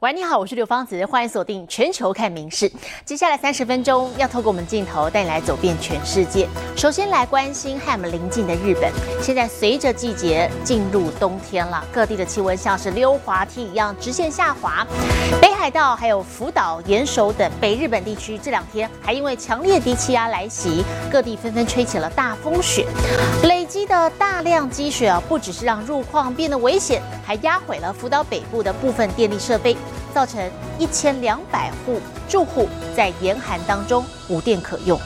喂，你好，我是刘芳子，欢迎锁定全球看名事。接下来三十分钟要透过我们镜头带你来走遍全世界。首先来关心和我们邻近的日本，现在随着季节进入冬天了，各地的气温像是溜滑梯一样直线下滑。北海道还有福岛、岩手等北日本地区这两天还因为强烈低气压来袭，各地纷纷吹起了大风雪。累积的大量积雪啊，不只是让路况变得危险，还压毁了福岛北部的部分电力设备。造成一千两百户住户在严寒当中无电可用。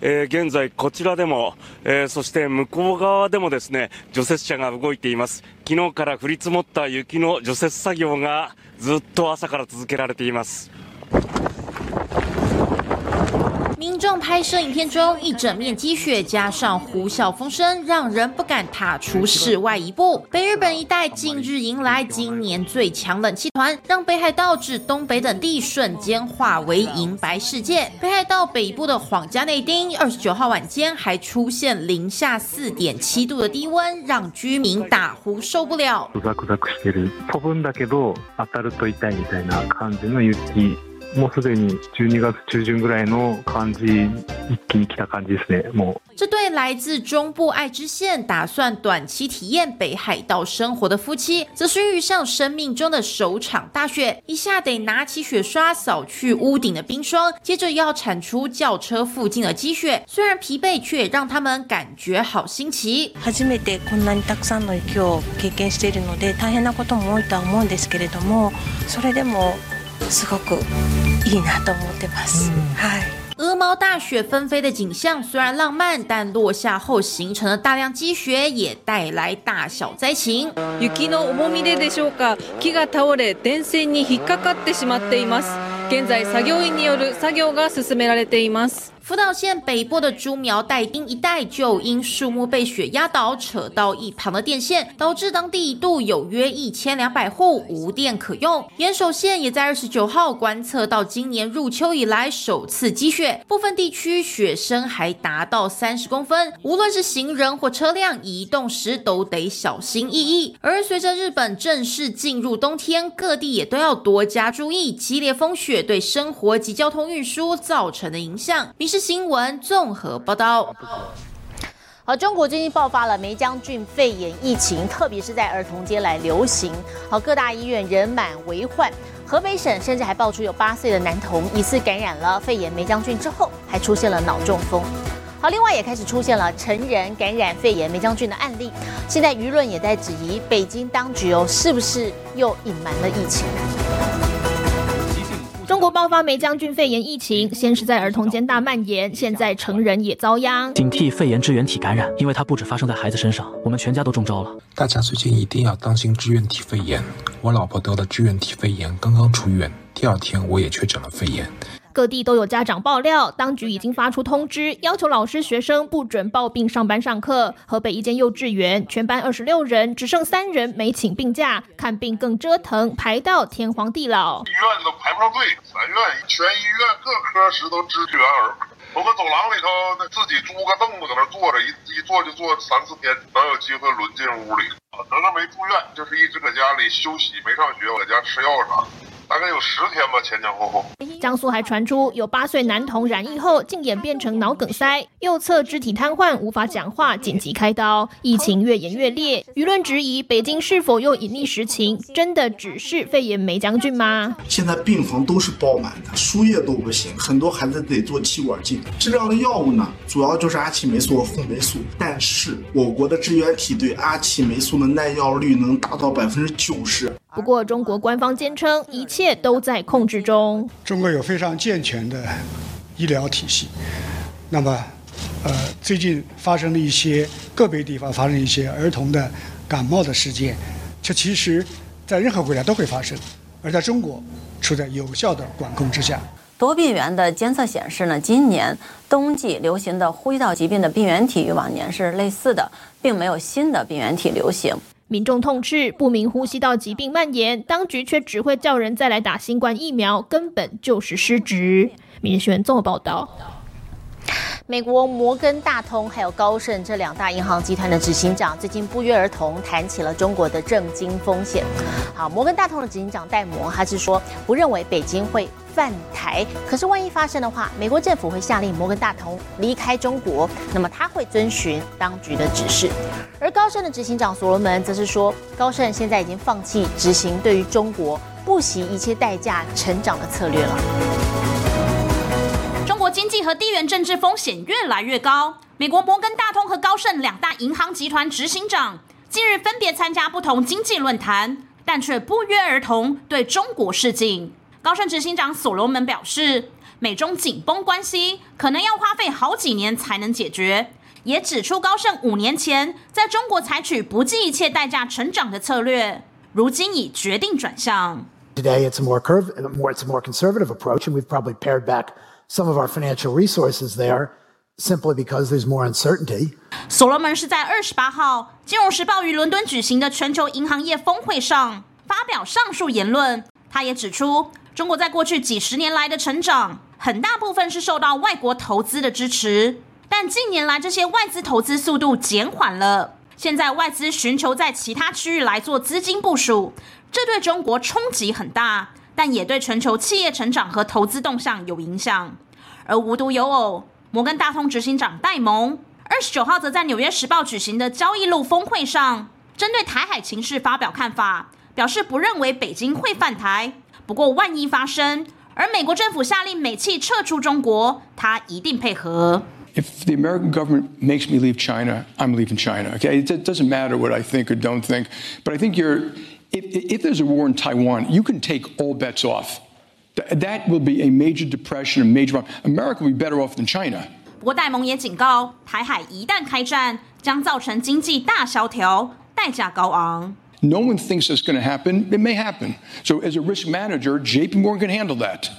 え現在こちらでも、えそして向こう側でもですね除雪車が動いています昨日から降り積もった雪の除雪作業がずっと朝から続けられています 民众拍摄影片中，一整面积雪加上呼啸风声，让人不敢踏出室外一步。北日本一带近日迎来今年最强冷气团，让北海道至东北等地瞬间化为银白世界。北海道北部的皇家内町，二十九号晚间还出现零下四点七度的低温，让居民大呼受不了。ザクザクしてる飛ぶんだけど当たると痛いみたいな感じの雪 もうすでに12月中旬ぐらいの感じ一気に来た感じですねもう这对来自中部爱知县、打算短期体验北海道生活的夫妻，则是遇上生命中的首场大雪，一下得拿起雪刷扫去屋顶的冰霜，接着要铲除轿车附近的积雪。虽然疲惫，却也让他们感觉好新奇。初めてこんなにたくさんの雪を経験しているので大変なことも多いとは思うんですけれどもそれでもすごく いいなと思ってます、はい鹅毛大雪纷飞的景象虽然浪漫，但落下后形成的大量积雪也带来大小灾情。雪の重みででしょうか木が倒れ電線に引っかかってしまっています現在作業員による作業が進められています 福岛县北部的猪苗代町一带，就因树木被雪压倒，扯到一旁的电线，导致当地一度有约一千两百户无电可用。岩手县也在二十九号观测到今年入秋以来首次积雪，部分地区雪深还达到三十公分，无论是行人或车辆移动时都得小心翼翼。而随着日本正式进入冬天，各地也都要多加注意激烈风雪对生活及交通运输造成的影响。民事新闻综合报道。好，中国最近爆发了梅将军肺炎疫情，特别是在儿童间来流行。好，各大医院人满为患。河北省甚至还爆出有八岁的男童疑似感染了肺炎梅将军之后，还出现了脑中风。好，另外也开始出现了成人感染肺炎梅将军的案例。现在舆论也在质疑北京当局哦，是不是又隐瞒了疫情？中国爆发梅将军肺炎疫情，先是在儿童间大蔓延，现在成人也遭殃。警惕肺炎支原体感染，因为它不止发生在孩子身上，我们全家都中招了。大家最近一定要当心支原体肺炎。我老婆得了支原体肺炎，刚刚出院，第二天我也确诊了肺炎。各地都有家长爆料，当局已经发出通知，要求老师、学生不准抱病上班上课。河北一间幼稚园，全班二十六人，只剩三人没请病假，看病更折腾，排到天荒地老。医院都排不上队，咱院全医院各科室都支援儿。我们走廊里头那自己租个凳子搁那坐着，一一坐就坐三四天，能有机会轮进屋里。得了没住院，就是一直搁家里休息，没上学，我搁家吃药啥。大概有十天吧，前前后后。江苏还传出有八岁男童染疫后，竟演变成脑梗塞，右侧肢体瘫痪，无法讲话，紧急开刀。疫情越演越烈，舆论质疑北京是否又隐匿实情？真的只是肺炎梅将军吗？现在病房都是爆满的，输液都不行，很多孩子得做气管镜。治疗的药物呢，主要就是阿奇霉素和红霉素，但是我国的支原体对阿奇霉素的耐药率能达到百分之九十。不过，中国官方坚称一切都在控制中。中国有非常健全的医疗体系。那么，呃，最近发生了一些个别地方发生一些儿童的感冒的事件，这其实在任何国家都会发生，而在中国处在有效的管控之下。多病原的监测显示呢，今年冬季流行的呼吸道疾病的病原体与往年是类似的，并没有新的病原体流行。民众痛斥不明呼吸道疾病蔓延，当局却只会叫人再来打新冠疫苗，根本就是失职。民选综合报道。美国摩根大通还有高盛这两大银行集团的执行长最近不约而同谈起了中国的政经风险。好，摩根大通的执行长戴蒙他是说不认为北京会犯台，可是万一发生的话，美国政府会下令摩根大通离开中国，那么他会遵循当局的指示。而高盛的执行长所罗门则是说，高盛现在已经放弃执行对于中国不惜一切代价成长的策略了。经济和地缘政治风险越来越高。美国摩根大通和高盛两大银行集团执行长近日分别参加不同经济论坛，但却不约而同对中国示警。高盛执行长所罗门表示，美中紧绷关系可能要花费好几年才能解决，也指出高盛五年前在中国采取不计一切代价成长的策略，如今已决定转向。Today it's a more curve, more it's a more conservative approach, and we've probably pared back. Some of our financial resources there simply because there's more uncertainty. 所罗门是在二十八号《金融时报》于伦敦举行的全球银行业峰会上发表上述言论。他也指出，中国在过去几十年来的成长，很大部分是受到外国投资的支持，但近年来这些外资投资速度减缓了。现在外资寻求在其他区域来做资金部署，这对中国冲击很大。但也对全球企业成长和投资动向有影响。而无独有偶，摩根大通执行长戴蒙二十九号则在《纽约时报》举行的交易路峰会上，针对台海情势发表看法，表示不认为北京会犯台。不过，万一发生，而美国政府下令美企撤出中国，他一定配合。If the American government makes me leave China, I'm leaving China. Okay, it doesn't matter what I think or don't think, but I think you're. if, if there's a war in Taiwan, you can take all bets off. That will be a major depression, a major problem. America will be better off than China. 不过戴蒙也警告，台海一旦开战，将造成经济大萧条，代价高昂。No one thinks it's going to happen. It may happen. So, as a risk manager, JP Morgan can handle that.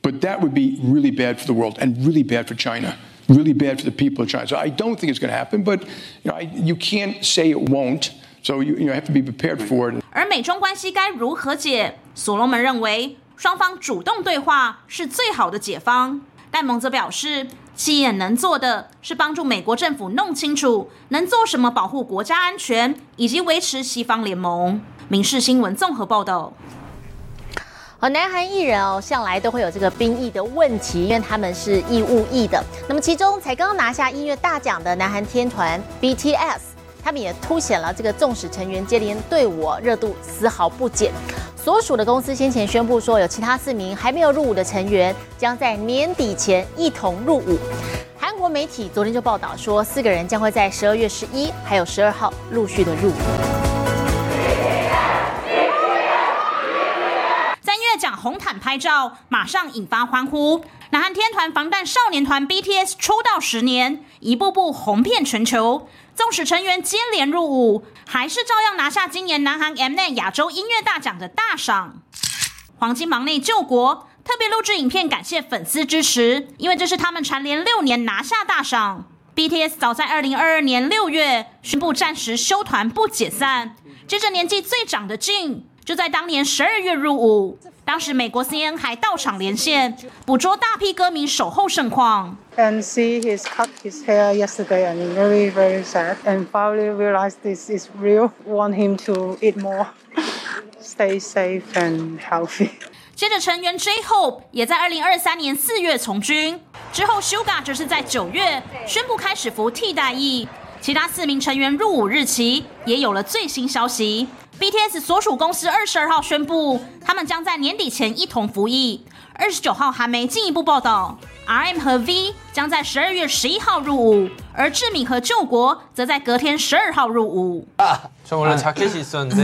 But that would be really bad for the world and really bad for China. Really bad for the people of China. So, I don't think it's going to happen, but you, know, I, you can't say it won't. So you you have to be prepared for it. 而美中关系该如何解？所罗门认为，双方主动对话是最好的解方。戴蒙则表示，企业能做的是帮助美国政府弄清楚能做什么保护国家安全，以及维持西方联盟。民事新闻综合报道。好，南韩艺人哦，向来都会有这个兵役的问题，因为他们是义务役的。那么，其中才刚刚拿下音乐大奖的南韩天团 BTS。他们也凸显了这个纵使成员接连对我热度丝毫不减。所属的公司先前宣布说，有其他四名还没有入伍的成员将在年底前一同入伍。韩国媒体昨天就报道说，四个人将会在十二月十一还有十二号陆续的入伍。红毯拍照，马上引发欢呼。南韩天团防弹少年团 BTS 出道十年，一步步红遍全球。纵使成员接连入伍，还是照样拿下今年南韩 Mnet 亚洲音乐大奖的大赏。黄金忙内救国特别录制影片感谢粉丝支持，因为这是他们蝉联六年拿下大赏。BTS 早在二零二二年六月宣布暂时休团不解散，接着年纪最长的 Jin 就在当年十二月入伍。当时美国 CNN 还到场连线，捕捉大批歌迷守候盛况。And see his cut his hair yesterday and really very sad and finally realized this is real. Want him to eat more, stay safe and healthy. 接着成员 J Hope 也在二零二三年四月从军，之后 Suga 则是在九月宣布开始服替代役。其他四名成员入伍日期也有了最新消息。BTS 所属公司二十二号宣布，他们将在年底前一同服役。二十九号还没进一步报道。RM 和 V 将在十二月十一号入伍，而志敏和救国则在隔天十二号入伍。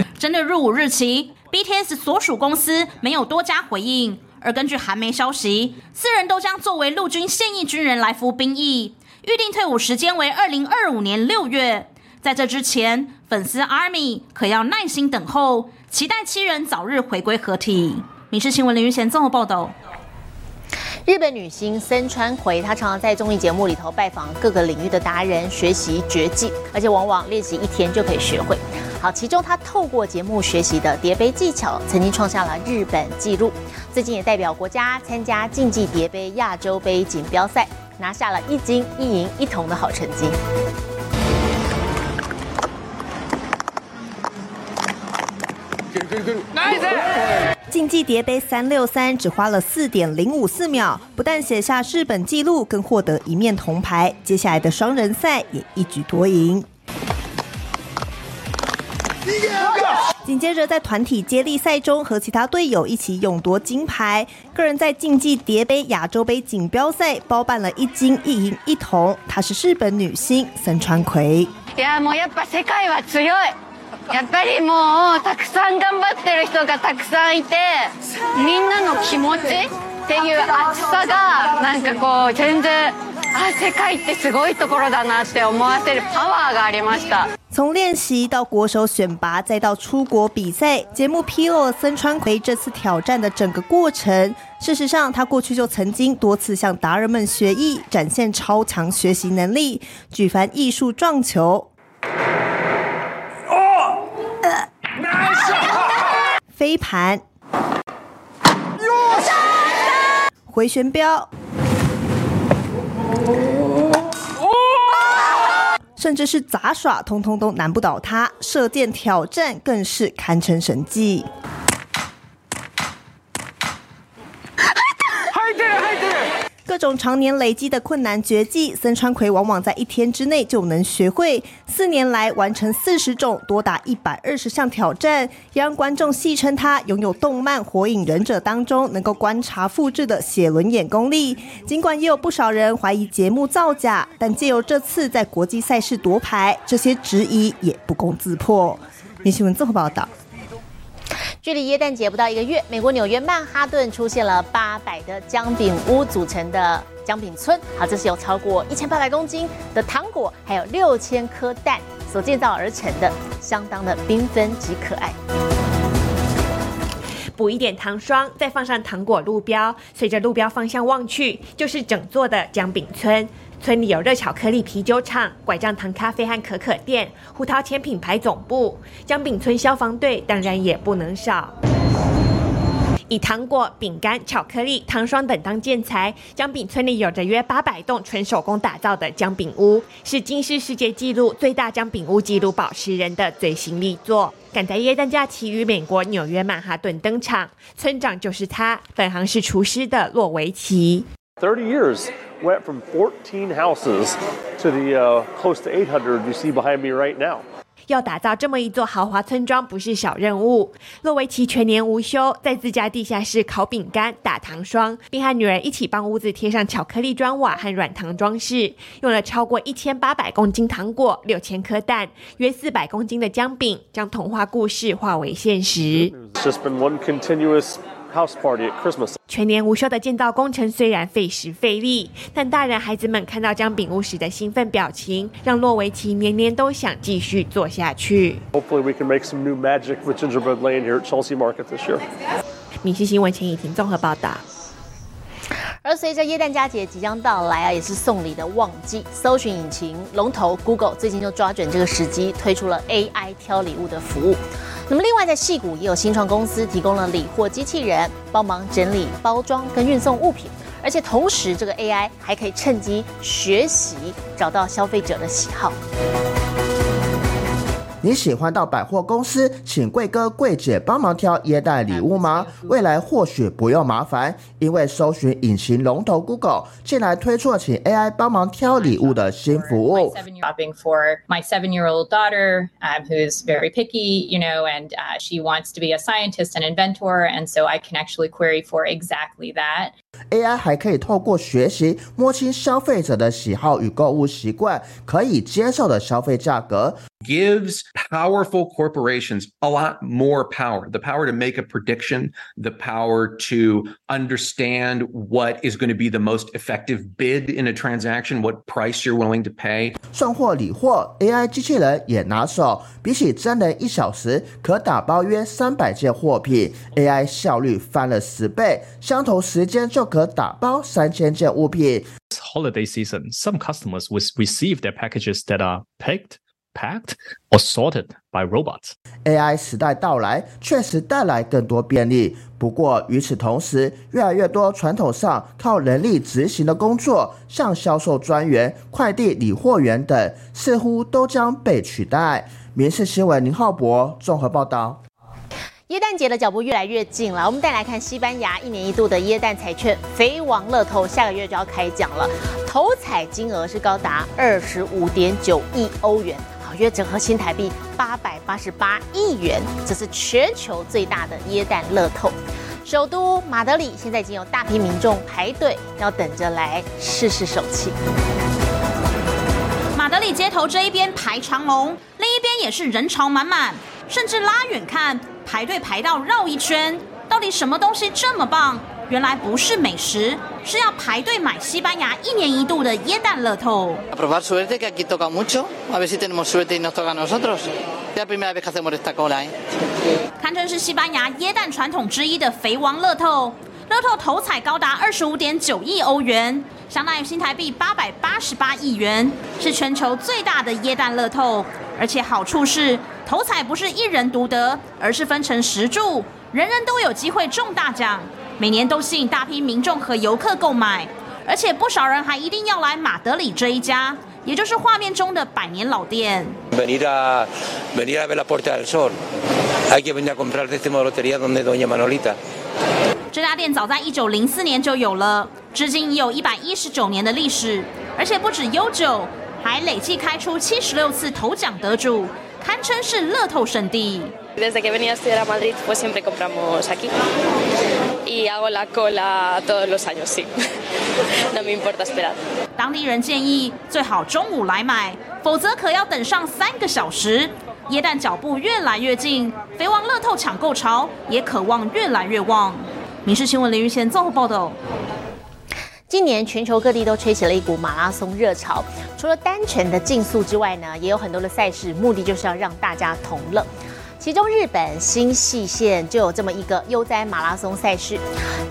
针对入伍日期，BTS 所属公司没有多加回应。而根据韩媒消息，四人都将作为陆军现役军人来服兵役，预定退伍时间为二零二五年六月。在这之前，粉丝 ARMY 可要耐心等候，期待七人早日回归合体。民事新闻林玉贤综合报道。日本女星森川葵，她常常在综艺节目里头拜访各个领域的达人，学习绝技，而且往往练习一天就可以学会。好，其中她透过节目学习的叠杯技巧，曾经创下了日本纪录。最近也代表国家参加竞技叠杯亚洲杯锦标赛。拿下了一金一银一铜的好成绩。竞技叠杯三六三只花了四点零五四秒，不但写下日本纪录，更获得一面铜牌。接下来的双人赛也一举夺赢。紧接着在团体接力赛中，和其他队友一起勇夺金牌。个人在竞技叠杯亚洲杯锦标赛包办了一金一银一铜。她是日本女星森川葵。やっぱ。りもうたくさん頑張ってる人がたくさんいて、みんなの気持ちっていう熱さがなんかこう全然。啊，世界ってすごいところだなって思わせるパワーがありました。从练习到国手选拔，再到出国比赛，节目披露了森川葵这次挑战的整个过程。事实上，他过去就曾经多次向达人们学艺，展现超强学习能力，举凡艺术撞球、飞盘、回旋镖。甚至是杂耍，通通都难不倒他。射箭挑战更是堪称神迹。各种常年累积的困难绝技，森川葵往往在一天之内就能学会。四年来完成四十种，多达一百二十项挑战，也让观众戏称他拥有动漫《火影忍者》当中能够观察复制的写轮眼功力。尽管也有不少人怀疑节目造假，但借由这次在国际赛事夺牌，这些质疑也不攻自破。明新闻综合报道。距离耶诞节不到一个月，美国纽约曼哈顿出现了八百的姜饼屋组成的姜饼村。好，这是由超过一千八百公斤的糖果，还有六千颗蛋所建造而成的，相当的缤纷及可爱。补一点糖霜，再放上糖果路标，随着路标方向望去，就是整座的姜饼村。村里有热巧克力啤酒厂、拐杖糖咖啡和可可店、胡桃钳品牌总部。姜饼村消防队当然也不能少。以糖果、饼干、巧克力、糖霜等当建材，姜饼村里有着约八百栋纯手工打造的姜饼屋，是金氏世界纪录最大姜饼屋纪录保持人的最新力作。赶在耶诞假期于美国纽约曼哈顿登场，村长就是他，本行是厨师的洛维奇。Thirty years. went from 14 houses to the uh, close to 800 you see behind me right now. 要打造这么一座豪华村庄不是小任务。洛维奇全年无休，在自家地下室烤饼干、打糖霜，并和女儿一起帮屋子贴上巧克力砖瓦和软糖装饰。用了超过一千八百公斤糖果、六千颗蛋、约四百公斤的姜饼，将童话故事化为现实。It's just been one continuous house party at Christmas. 全年无休的建造工程虽然费时费力，但大人孩子们看到姜饼屋时的兴奋表情，让洛维奇年年都想继续做下去。Hopefully, we can make some new magic with gingerbread lane here at Chelsea Market this year. 闽西新闻陈以婷综合报道。而随着耶诞佳节即将到来啊，也是送礼的旺季。搜寻引擎龙头 Google 最近就抓准这个时机，推出了 AI 挑礼物的服务。那么，另外在戏谷也有新创公司提供了理货机器人，帮忙整理、包装跟运送物品，而且同时这个 AI 还可以趁机学习，找到消费者的喜好。你喜欢到百货公司请贵哥贵姐帮忙挑耶诞礼物吗？未来或许不用麻烦，因为搜寻引擎龙头 Google 近来推出了请 AI 帮忙挑礼物的新服务。shopping for my seven-year-old daughter, um, who's very picky, you know, and uh, she wants to be a scientist and inventor, and so I can actually query for exactly that. AI 还可以透过学习摸清消费者的喜好与购物习惯，可以接受的消费价格。gives powerful corporations a lot more power the power to make a prediction, the power to understand what is going to be the most effective bid in a transaction, what price you're willing to pay. 送货理货 AI 机器人也拿手，比起真人一小时可打包约三百件货品，AI 效率翻了十倍，相同时间就可打包三千件物品。Holiday season, some customers will receive their packages that are picked, packed, or sorted by robots. AI 时代到来，确实带来更多便利。不过与此同时，越来越多传统上靠人力执行的工作，像销售专员、快递理货员等，似乎都将被取代。民事新闻林浩博综合报道。耶诞节的脚步越来越近了，我们再来看西班牙一年一度的耶诞彩券“肥王乐透”，下个月就要开奖了，头彩金额是高达二十五点九亿欧元，好约整合新台币八百八十八亿元，这是全球最大的耶诞乐透。首都马德里现在已经有大批民众排队，要等着来试试手气。马德里街头这一边排长龙，另一边也是人潮满满，甚至拉远看。排队排到绕一圈，到底什么东西这么棒？原来不是美食，是要排队买西班牙一年一度的椰蛋乐透。堪称是西班牙椰蛋传统之一的肥王乐透，乐透头彩高达二十五点九亿欧元，相当于新台币八百八十八亿元，是全球最大的椰蛋乐透。而且好处是。头彩不是一人独得，而是分成十注，人人都有机会中大奖。每年都吸引大批民众和游客购买，而且不少人还一定要来马德里这一家，也就是画面中的百年老店。这家店早在一九零四年就有了，至今已有一百一十九年的历史，而且不止悠久，还累计开出七十六次头奖得主。堪称是乐透圣地。Desde que venía a estudiar a Madrid, pues siempre compramos aquí y hago la cola todos los años, sí. No me importa esperar。当地人建议最好中午来买，否则可要等上三个小时。耶诞脚步越来越近，肥王乐透抢购潮也渴望越来越旺。《民事新闻》林玉贤综合报道。今年全球各地都吹起了一股马拉松热潮，除了单纯的竞速之外呢，也有很多的赛事，目的就是要让大家同乐。其中日本新细线就有这么一个悠哉马拉松赛事，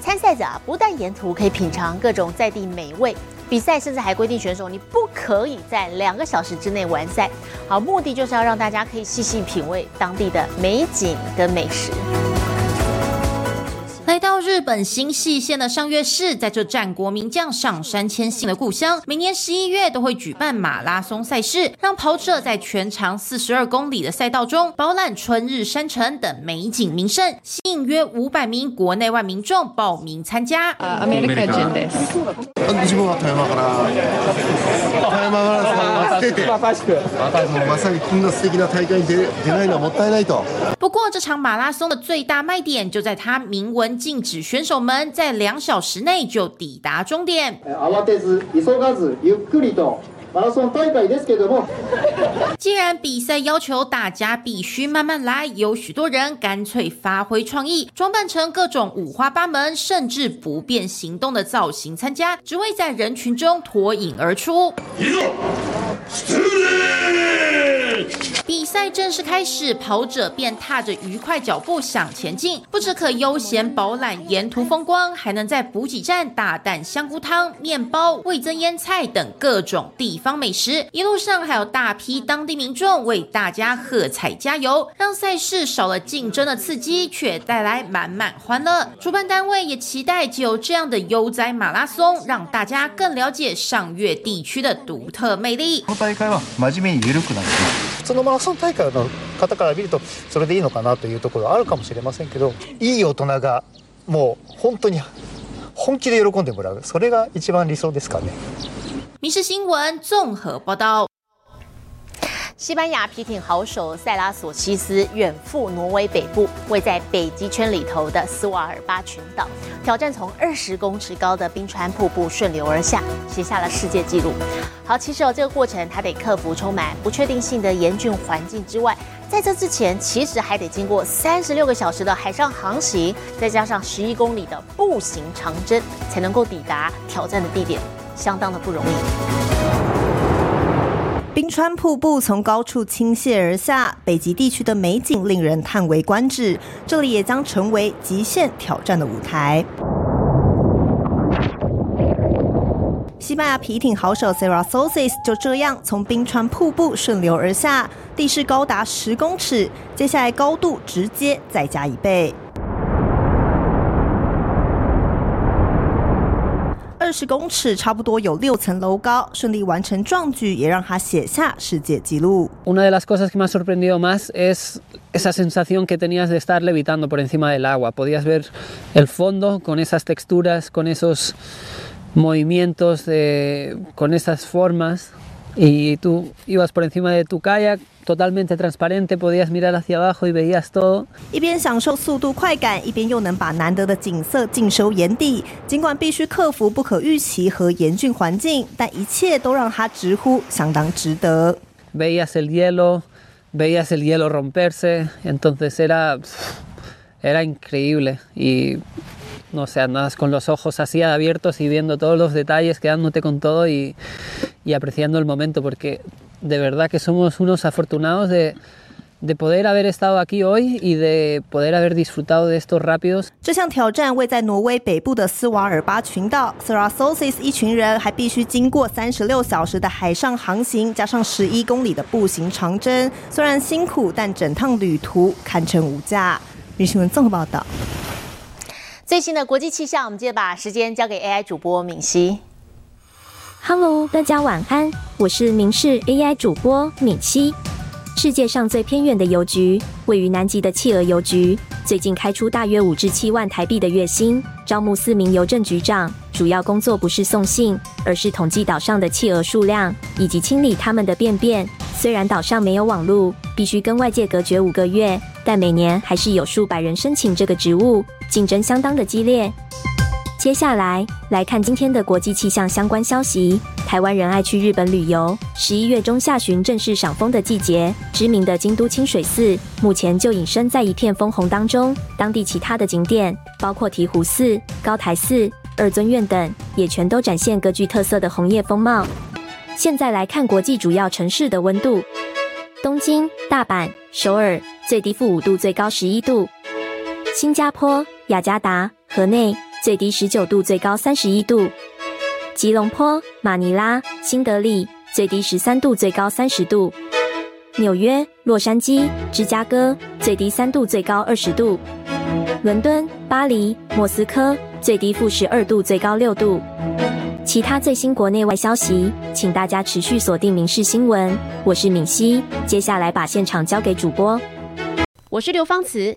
参赛者啊不但沿途可以品尝各种在地美味，比赛甚至还规定选手你不可以在两个小时之内完赛。好，目的就是要让大家可以细细品味当地的美景跟美食。来到日本新细县的上越市，在这战国名将上山谦信的故乡，每年十一月都会举办马拉松赛事，让跑者在全长四十二公里的赛道中饱览春日山城等美景名胜，吸引约五百名国内外民众报名参加。アメリカ人です。自分は富山から富山マラソン出て、まさにこんな素敵な大会に出出ないのはもったいないと。不过这场马拉松的最大卖点就在它明文。禁止 选手们在两小时内就抵达终点。既然比赛要求大家必须慢慢来，有许多人干脆发挥创意，装扮成各种五花八门甚至不便行动的造型参加，只为在人群中脱颖而出。比赛正式开始，跑者便踏着愉快脚步向前进，不止可悠闲饱览沿途风光，还能在补给站大啖香菇汤、面包、味增腌菜等各种地方美食。一路上还有大批当地民众为大家喝彩加油，让赛事少了竞争的刺激，却带来满满欢乐。主办单位也期待就有这样的悠哉马拉松，让大家更了解上越地区的独特魅力。普通のマラソン大会の方から見るとそれでいいのかなというところはあるかもしれませんけどいい大人がもう本当に本気で喜んでもらうそれが一番理想ですかね。民事新聞综合报道。西班牙皮艇好手塞拉索西斯远赴挪威北部，位在北极圈里头的斯瓦尔巴群岛，挑战从二十公尺高的冰川瀑布顺流而下，写下了世界纪录。好，其实哦，这个过程他得克服充满不确定性的严峻环境之外，在这之前，其实还得经过三十六个小时的海上航行，再加上十一公里的步行长征，才能够抵达挑战的地点，相当的不容易。冰川瀑布从高处倾泻而下，北极地区的美景令人叹为观止。这里也将成为极限挑战的舞台。西班牙皮艇好手 Sara Sosis 就这样从冰川瀑布顺流而下，地势高达十公尺，接下来高度直接再加一倍。二十公尺，差不多有六层楼高，顺利完成壮举，也让他写下世界纪录。Una de las cosas que me ha sorprendido más es esa sensación que tenías de estar levitando por encima del agua. Podías ver el fondo con esas texturas, con esos movimientos, de, con esas formas. Y tú ibas por encima de tu kayak totalmente transparente, podías mirar hacia abajo y veías todo. 一边享受速度快感，一边又能把难得的景色尽收眼底。尽管必须克服不可预期和严峻环境，但一切都让他直呼相当值得。Veías el hielo, veías el hielo romperse, entonces era era increíble y no sé, andas con los ojos así abiertos y viendo todos los detalles, quedándote con todo y, y apreciando el momento, porque de verdad que somos unos afortunados de, de poder haber estado aquí hoy y de poder haber disfrutado de estos rápidos。这项挑战位在挪威北部的斯瓦尔巴群岛 s a r a s o s i s 一群人还必须经过三十六小时的海上航行，加上十一公里的步行长征。虽然辛苦，但整趟旅途堪称无价。女新闻综合报道。最新的国际气象，我们接着把时间交给 AI 主播敏熙。Hello，大家晚安，我是明视 AI 主播敏熙。世界上最偏远的邮局，位于南极的企鹅邮局，最近开出大约五至七万台币的月薪，招募四名邮政局长。主要工作不是送信，而是统计岛上的企鹅数量以及清理它们的便便。虽然岛上没有网络，必须跟外界隔绝五个月，但每年还是有数百人申请这个职务，竞争相当的激烈。接下来来看今天的国际气象相关消息。台湾人爱去日本旅游，十一月中下旬正是赏枫的季节。知名的京都清水寺目前就隐身在一片枫红当中。当地其他的景点，包括醍醐寺、高台寺、二尊院等，也全都展现各具特色的红叶风貌。现在来看国际主要城市的温度：东京、大阪、首尔，最低负五度，最高十一度；新加坡、雅加达、河内。最低十九度，最高三十一度；吉隆坡、马尼拉、新德里，最低十三度，最高三十度；纽约、洛杉矶、芝加哥，最低三度，最高二十度；伦敦、巴黎、莫斯科，最低负十二度，最高六度。其他最新国内外消息，请大家持续锁定《民事新闻》。我是敏熙，接下来把现场交给主播。我是刘芳慈。